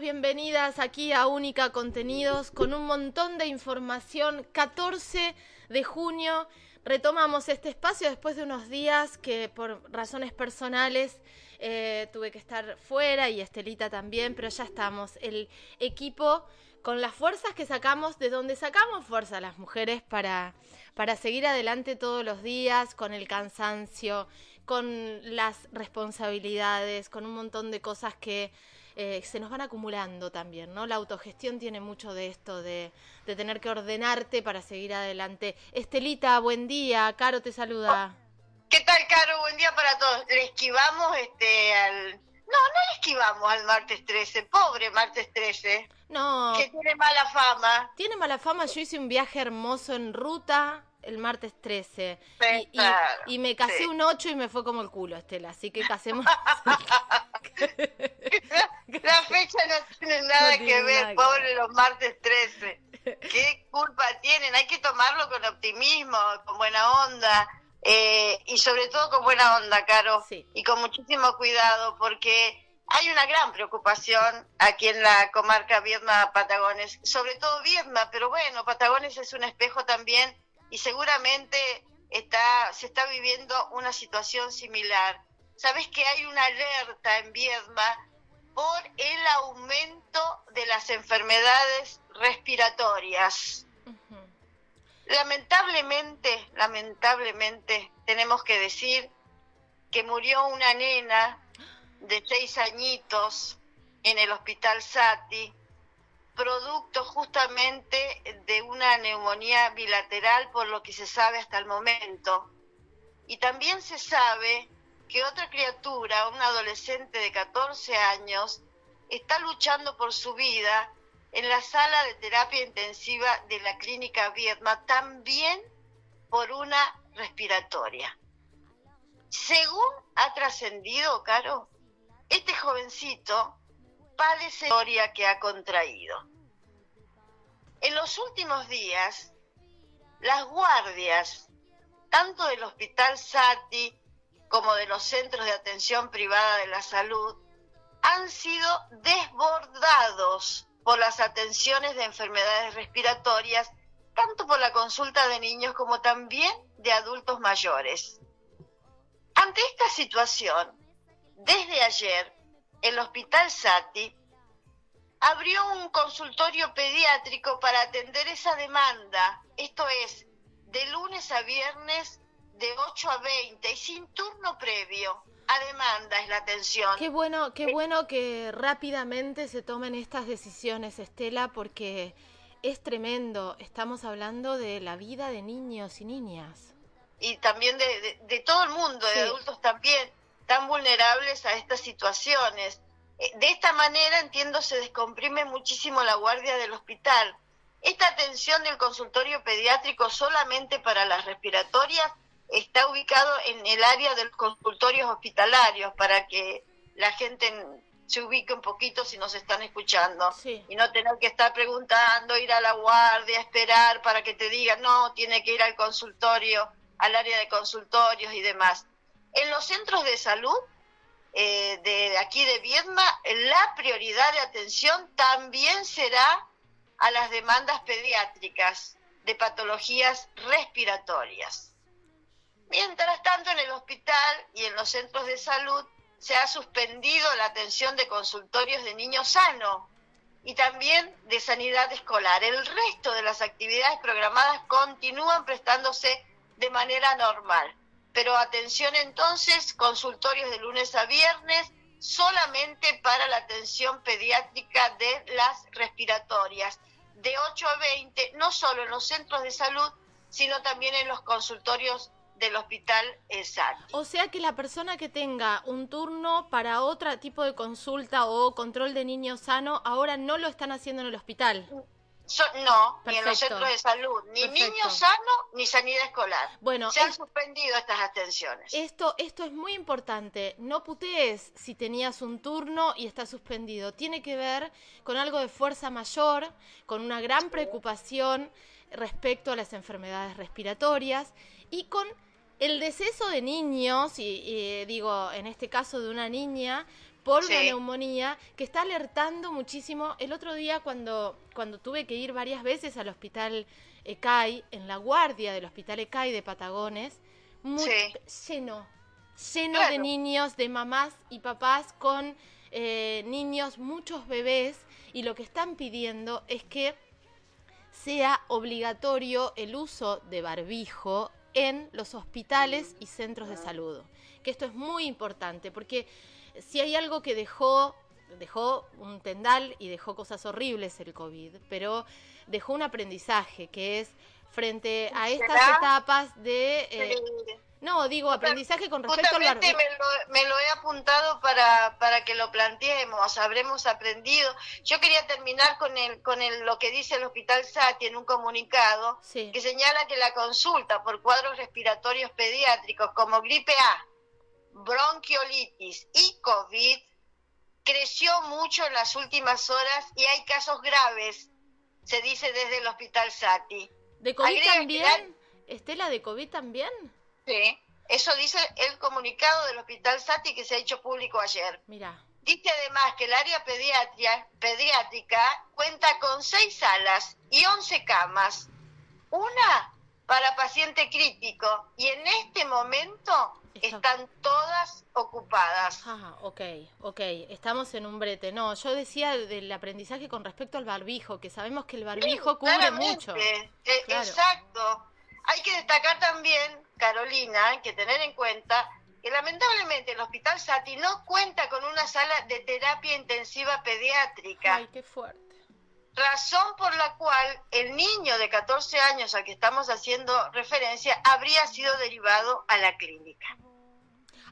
bienvenidas aquí a Única Contenidos con un montón de información. 14 de junio retomamos este espacio después de unos días que por razones personales eh, tuve que estar fuera y Estelita también, pero ya estamos. El equipo con las fuerzas que sacamos, de donde sacamos fuerza las mujeres para, para seguir adelante todos los días, con el cansancio, con las responsabilidades, con un montón de cosas que eh, se nos van acumulando también, ¿no? La autogestión tiene mucho de esto, de, de, tener que ordenarte para seguir adelante. Estelita, buen día, Caro te saluda. ¿Qué tal, Caro? Buen día para todos. Le esquivamos este al... No, no le esquivamos al martes 13, pobre martes 13. No. Que tiene mala fama. Tiene mala fama, yo hice un viaje hermoso en ruta el martes 13. Sí, y, claro, y, y, me casé sí. un 8 y me fue como el culo, Estela. Así que casemos. Fecha no tiene nada No tiene que ver, nada pobre los martes 13. ¿Qué culpa tienen? Hay que tomarlo con optimismo, con buena onda. eh, y sobre todo con buena onda, Caro. Sí. Y con muchísimo cuidado, porque hay una gran preocupación aquí en la comarca Viedma-Patagones. Sobre todo Viedma, pero bueno, Patagones es un espejo también y seguramente está, se está viviendo una situación similar. Sabes que hay una alerta en Viedma por el aumento de las enfermedades respiratorias. Lamentablemente, lamentablemente, tenemos que decir que murió una nena de seis añitos en el hospital Sati, producto justamente de una neumonía bilateral, por lo que se sabe hasta el momento. Y también se sabe que otra criatura, un adolescente de 14 años, está luchando por su vida en la sala de terapia intensiva de la clínica Viedma, también por una respiratoria. Según ha trascendido, Caro, este jovencito padece la que ha contraído. En los últimos días, las guardias, tanto del Hospital Sati como de los centros de atención privada de la salud, han sido desbordados por las atenciones de enfermedades respiratorias, tanto por la consulta de niños como también de adultos mayores. Ante esta situación, desde ayer, el Hospital Sati abrió un consultorio pediátrico para atender esa demanda, esto es, de lunes a viernes de 8 a 20 y sin turno previo. A demanda es la atención. Qué bueno, qué bueno que rápidamente se tomen estas decisiones, Estela, porque es tremendo. Estamos hablando de la vida de niños y niñas. y también de, de- de todo el mundo, Sí. de adultos también, tan vulnerables a estas situaciones. Eh, De esta manera, entiendo, se descomprime muchísimo la guardia del hospital. Esta atención del consultorio pediátrico solamente para las respiratorias está ubicado en el área de los consultorios hospitalarios para que la gente en- se ubique un poquito si nos están escuchando Sí. y no tener que estar preguntando, ir a la guardia, esperar para que te digan, no, tiene que ir al consultorio, al área de consultorios y demás. En los centros de salud eh, de aquí de Viedma, la prioridad de atención también será a las demandas pediátricas de patologías respiratorias. Mientras tanto, en el hospital y en los centros de salud se ha suspendido la atención de consultorios de niños sanos y también de sanidad escolar. El resto de las actividades programadas continúan prestándose de manera normal. Pero atención entonces, consultorios de lunes a viernes, solamente para la atención pediátrica de las respiratorias, de 8 a 20, no solo en los centros de salud, sino también en los consultorios del hospital ESAT. O sea que la persona que tenga un turno para otro tipo de consulta o control de niño sano, ahora no lo están haciendo en el hospital. So- no, ni en los centros de salud, ni Perfecto. niños sanos, ni sanidad escolar. Bueno, Se han es- suspendido estas atenciones. Esto, esto es muy importante. No putees si tenías un turno y está suspendido. Tiene que ver con algo de fuerza mayor, con una gran preocupación respecto a las enfermedades respiratorias y con el deceso de niños, y, y, digo, en este caso de una niña, por una neumonía que está alertando muchísimo. El otro día cuando, cuando tuve que ir varias veces al hospital ECAI, en la guardia del hospital ECAI de Patagones, muy lleno, lleno de niños, de mamás y papás con eh, niños, muchos bebés, y lo que están pidiendo es que sea obligatorio el uso de barbijo en los hospitales y centros de salud. Que esto es muy importante, porque si hay algo que dejó, dejó un tendal y dejó cosas horribles el COVID, pero dejó un aprendizaje que es frente a estas etapas de... Eh, no, digo, aprendizaje con respecto al barbijo. Me lo, me lo he apuntado para, para que lo planteemos, habremos aprendido. Yo quería terminar con el, con el, lo que dice el Hospital Sati en un comunicado, que señala que la consulta por cuadros respiratorios pediátricos como gripe A, bronquiolitis y COVID creció mucho en las últimas horas y hay casos graves, se dice desde el Hospital Sati. ¿De COVID también? ¿Estela de COVID también? Sí, eso dice el comunicado del Hospital Sati que se ha hecho público ayer. Mira. Dice además que el área pediatria, pediátrica cuenta con seis salas y once camas, una para paciente crítico, y en este momento están todas ocupadas. Ah, ok, ok, estamos en un brete. No, yo decía del aprendizaje con respecto al barbijo, que sabemos que el barbijo cubre mucho. Eh, exacto. Hay que destacar también Carolina, que tener en cuenta que lamentablemente el Hospital Sati no cuenta con una sala de terapia intensiva pediátrica. Ay, qué fuerte. Razón por la cual el niño de 14 años al que estamos haciendo referencia habría sido derivado a la clínica.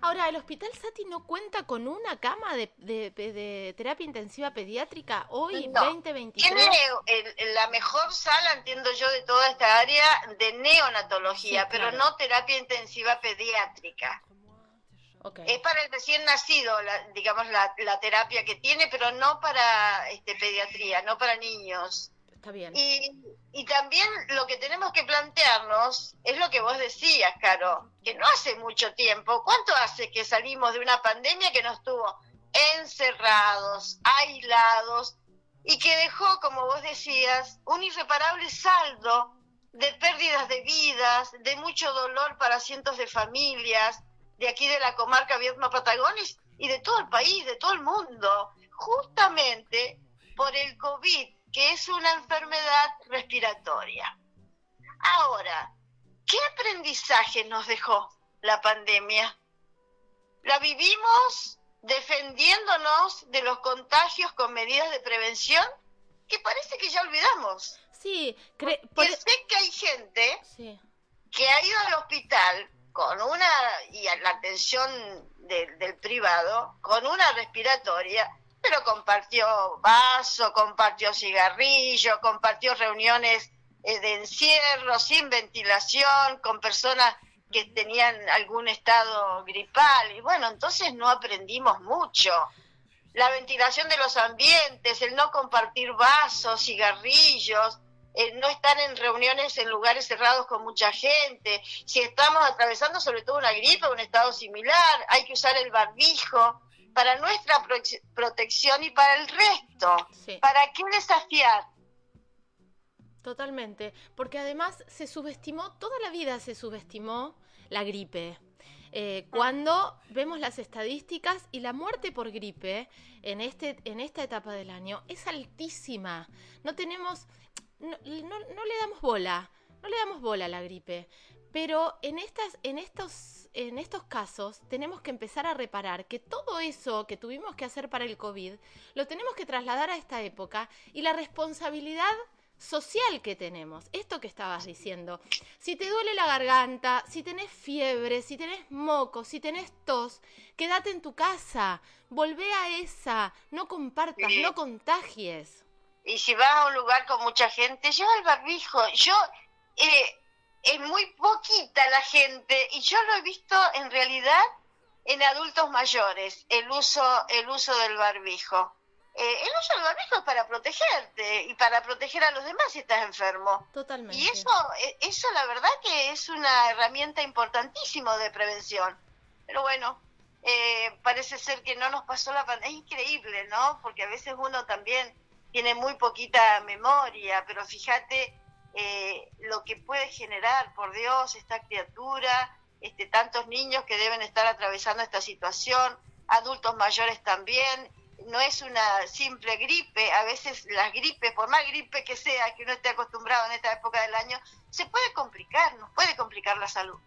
Ahora, ¿el Hospital Sati no cuenta con una cama de, terapia intensiva pediátrica hoy, 2023? Tiene la mejor sala, entiendo yo, de toda esta área de neonatología, pero no terapia intensiva pediátrica. Es para el recién nacido, digamos, la, terapia que tiene, pero no para este, pediatría, no para niños. Y, también lo que tenemos que plantearnos es lo que vos decías, Caro, que no hace mucho tiempo, ¿cuánto hace que salimos de una pandemia que nos tuvo encerrados, aislados y que dejó, como vos decías, un irreparable saldo de pérdidas de vidas, de mucho dolor para cientos de familias de aquí de la comarca Viedma Patagones y de todo el país, de todo el mundo, justamente por el COVID que es una enfermedad respiratoria. Ahora, ¿qué aprendizaje nos dejó la pandemia? La vivimos defendiéndonos de los contagios con medidas de prevención que parece que ya olvidamos. Sí, creo sé que hay gente que ha ido al hospital con una, y a la atención del privado, con una respiratoria, pero compartió vaso, compartió cigarrillo, compartió reuniones eh, de encierro, sin ventilación, con personas que tenían algún estado gripal. Y bueno, entonces no aprendimos mucho. La ventilación de los ambientes, el no compartir vasos, cigarrillos, el no estar en reuniones en lugares cerrados con mucha gente. Si estamos atravesando sobre todo una gripe un estado similar, hay que usar el barbijo para nuestra protección y para el resto. ¿Para qué desafiar? Totalmente, porque además se subestimó, toda la vida se subestimó la gripe. Eh, cuando vemos las estadísticas y la muerte por gripe en, este, en esta etapa del año es altísima. No tenemos, no, no le damos bola, no le damos bola a la gripe. Pero en, estas, en, estos, en estos casos tenemos que empezar a reparar que todo eso que tuvimos que hacer para el COVID lo tenemos que trasladar a esta época y la responsabilidad social que tenemos. Esto que estabas diciendo. Si te duele la garganta, si tenés fiebre, si tenés moco, si tenés tos, quédate en tu casa. Volvé a esa. No compartas, no contagies. Y si vas a un lugar con mucha gente, lleva el barbijo. Yo eh, es muy poquita la gente y yo lo he visto en realidad en adultos mayores, el uso, el uso del barbijo. Eh, el uso del barbijo es para protegerte y para proteger a los demás si estás enfermo. Totalmente. Y eso, eh, eso la verdad que es una herramienta importantísima de prevención. Pero bueno, eh, parece ser que no nos pasó la pandemia. Es increíble, ¿no? Porque a veces uno también tiene muy poquita memoria, pero fíjate eh, lo que puede generar, por Dios, esta criatura, este, tantos niños que deben estar atravesando esta situación, adultos mayores también. No es una simple gripe, a veces las gripes, por más gripe que sea, que uno esté acostumbrado en esta época del año, se puede complicar, nos puede complicar la salud.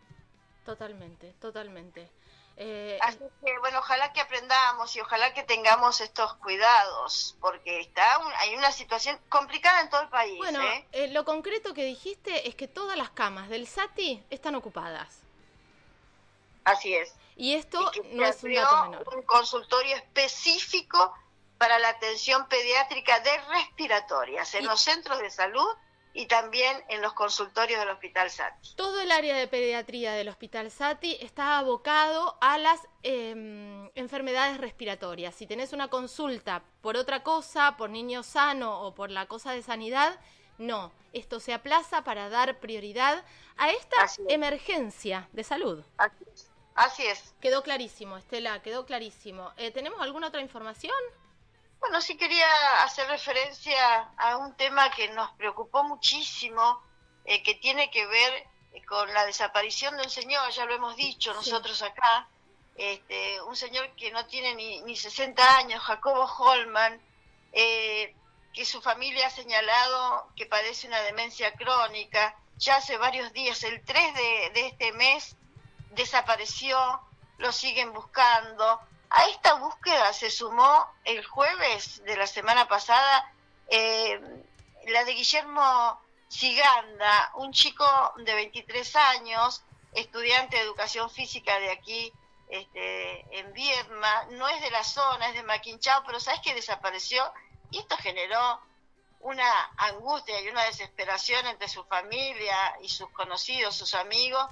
Totalmente, totalmente. Eh, Así que, bueno, ojalá que aprendamos y ojalá que tengamos estos cuidados, porque está hay una situación complicada en todo el país. Bueno, ¿eh? Eh, lo concreto que dijiste es que todas las camas del SATI están ocupadas. Así es. Y esto no es un dato menor. Un consultorio específico para la atención pediátrica de respiratorias en los centros de salud y también en los consultorios del Hospital Sati. Todo el área de pediatría del Hospital Sati está abocado a las em, enfermedades respiratorias. Si tenés una consulta por otra cosa, por niño sano o por la cosa de sanidad, no. Esto se aplaza para dar prioridad a esta emergencia de salud. Así es. Así es. Quedó clarísimo, Estela, quedó clarísimo. Eh, ¿Tenemos alguna otra información? Bueno, sí quería hacer referencia a un tema que nos preocupó muchísimo, eh, que tiene que ver eh, con la desaparición de un señor, ya lo hemos dicho nosotros acá, este, un señor que no tiene ni, ni 60 años, Jacobo Holman, eh, que su familia ha señalado que padece una demencia crónica, ya hace varios días, el 3 de, de este mes, desapareció, lo siguen buscando, a esta búsqueda se sumó el jueves de la semana pasada eh, la de Guillermo Siganda, un chico de 23 años, estudiante de educación física de aquí este, en Viedma, no es de la zona, es de Maquinchao, pero sabes que desapareció y esto generó una angustia y una desesperación entre su familia y sus conocidos, sus amigos,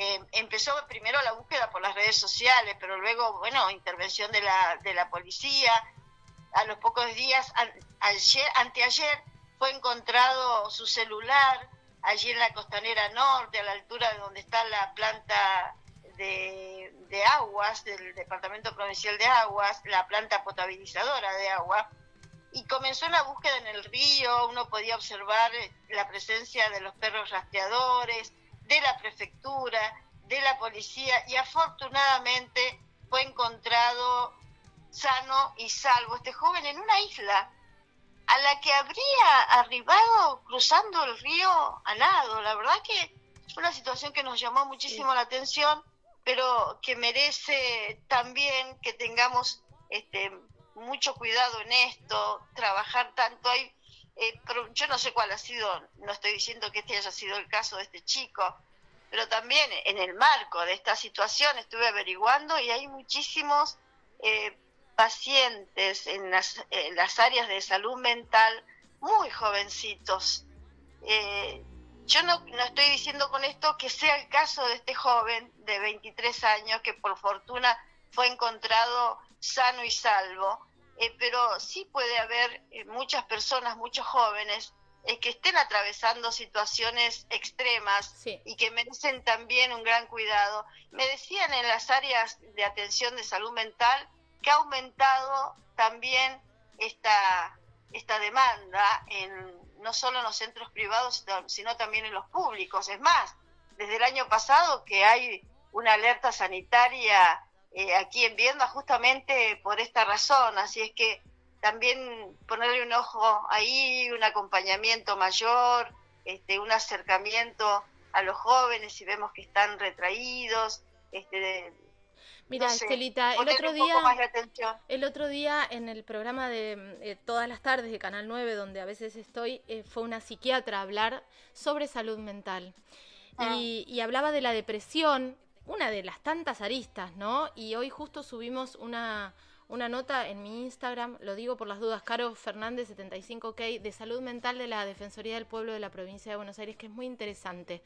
eh, empezó primero la búsqueda por las redes sociales, pero luego, bueno, intervención de la, de la policía. A los pocos días, ayer, anteayer, fue encontrado su celular allí en la costanera norte, a la altura de donde está la planta de, de aguas, del Departamento Provincial de Aguas, la planta potabilizadora de agua. Y comenzó una búsqueda en el río, uno podía observar la presencia de los perros rastreadores, de la prefectura, de la policía y afortunadamente fue encontrado sano y salvo este joven en una isla a la que habría arribado cruzando el río a nado. La verdad que es una situación que nos llamó muchísimo la atención, pero que merece también que tengamos este, mucho cuidado en esto, trabajar tanto. Hay eh, yo no sé cuál ha sido, no estoy diciendo que este haya sido el caso de este chico, pero también en el marco de esta situación estuve averiguando y hay muchísimos eh, pacientes en las, las, áreas de salud mental muy jovencitos. Eh, yo no, no estoy diciendo con esto que sea el caso de este joven de 23 años que por fortuna fue encontrado sano y salvo, eh, pero sí puede haber eh, muchas personas, muchos jóvenes, eh, que estén atravesando situaciones extremas y que merecen también un gran cuidado. Me decían en las áreas de atención de salud mental que ha aumentado también esta, esta demanda en no solo en los centros privados, sino también en los públicos. Es más, desde el año pasado que hay una alerta sanitaria eh, aquí en Viedma justamente por esta razón, así es que también ponerle un ojo ahí, un acompañamiento mayor, este, un acercamiento a los jóvenes si vemos que están retraídos, este, Mira, Estelita, el otro día, el otro día en el programa de eh, todas las tardes de Canal 9, donde a veces estoy, eh, fue una psiquiatra a hablar sobre salud mental. Ah. y, y, hablaba de la depresión una de las tantas aristas, ¿no? Y hoy justo subimos una, una nota en mi Instagram, lo digo por las dudas, Caro Fernández 75K, de salud mental de la Defensoría del Pueblo de la provincia de Buenos Aires, que es muy interesante,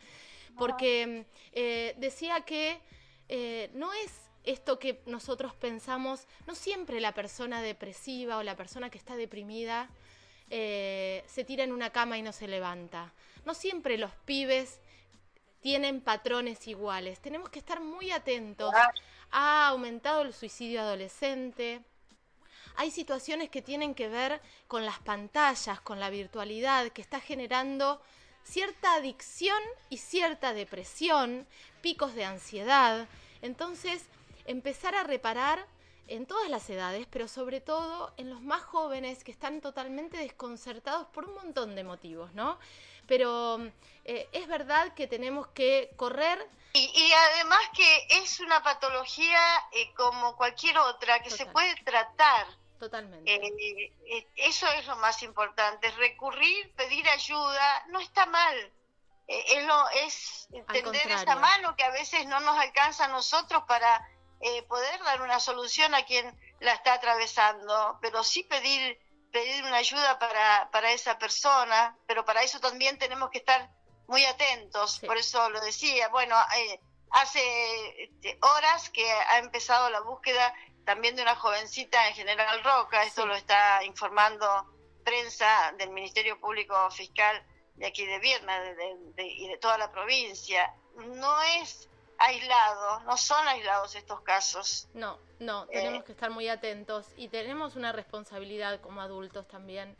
porque eh, decía que eh, no es esto que nosotros pensamos, no siempre la persona depresiva o la persona que está deprimida eh, se tira en una cama y no se levanta. No siempre los pibes tienen patrones iguales. Tenemos que estar muy atentos ha aumentado el suicidio adolescente. Hay situaciones que tienen que ver con las pantallas, con la virtualidad, que está generando cierta adicción y cierta depresión, picos de ansiedad. Entonces, empezar a reparar en todas las edades, pero sobre todo en los más jóvenes que están totalmente desconcertados por un montón de motivos, ¿no? Pero eh, es verdad que tenemos que correr. Y, además que es una patología eh, como cualquier otra que se puede tratar. Totalmente. Eh, eso es lo más importante. Recurrir, pedir ayuda, no está mal. es lo, es tender esa mano que a veces no nos alcanza a nosotros para eh, poder dar una solución a quien la está atravesando, pero sí pedir, pedir una ayuda para, para esa persona, pero para eso también tenemos que estar muy atentos, por eso lo decía, bueno, eh, hace este, horas que ha empezado la búsqueda también de una jovencita en General Roca, esto lo está informando prensa del Ministerio Público Fiscal de aquí de Vierna y de toda la provincia. No es aislados, no son aislados estos casos. No, no, eh, tenemos que estar muy atentos y tenemos una responsabilidad como adultos también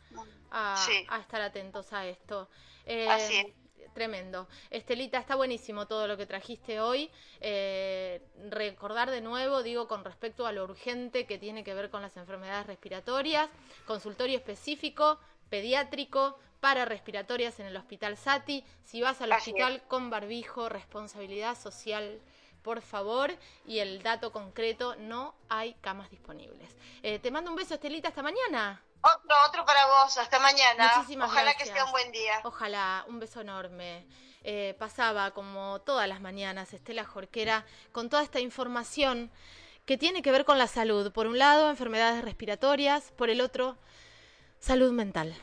a, estar atentos a esto. Eh, Así es. Tremendo. Estelita, está buenísimo todo lo que trajiste hoy. Eh, recordar de nuevo, digo, con respecto a lo urgente que tiene que ver con las enfermedades respiratorias, consultorio específico, pediátrico, para respiratorias en el Hospital Sati. Si vas al hospital con barbijo, responsabilidad social, por favor. Y el dato concreto, no hay camas disponibles. Eh, te mando un beso, Estelita, hasta mañana. Otro, otro para vos, hasta mañana. Muchísimas Ojalá que sea un buen día. Ojalá, un beso enorme. Eh, pasaba como todas las mañanas Estela Jorquera con toda esta información que tiene que ver con la salud. Por un lado, enfermedades respiratorias, por el otro, salud mental.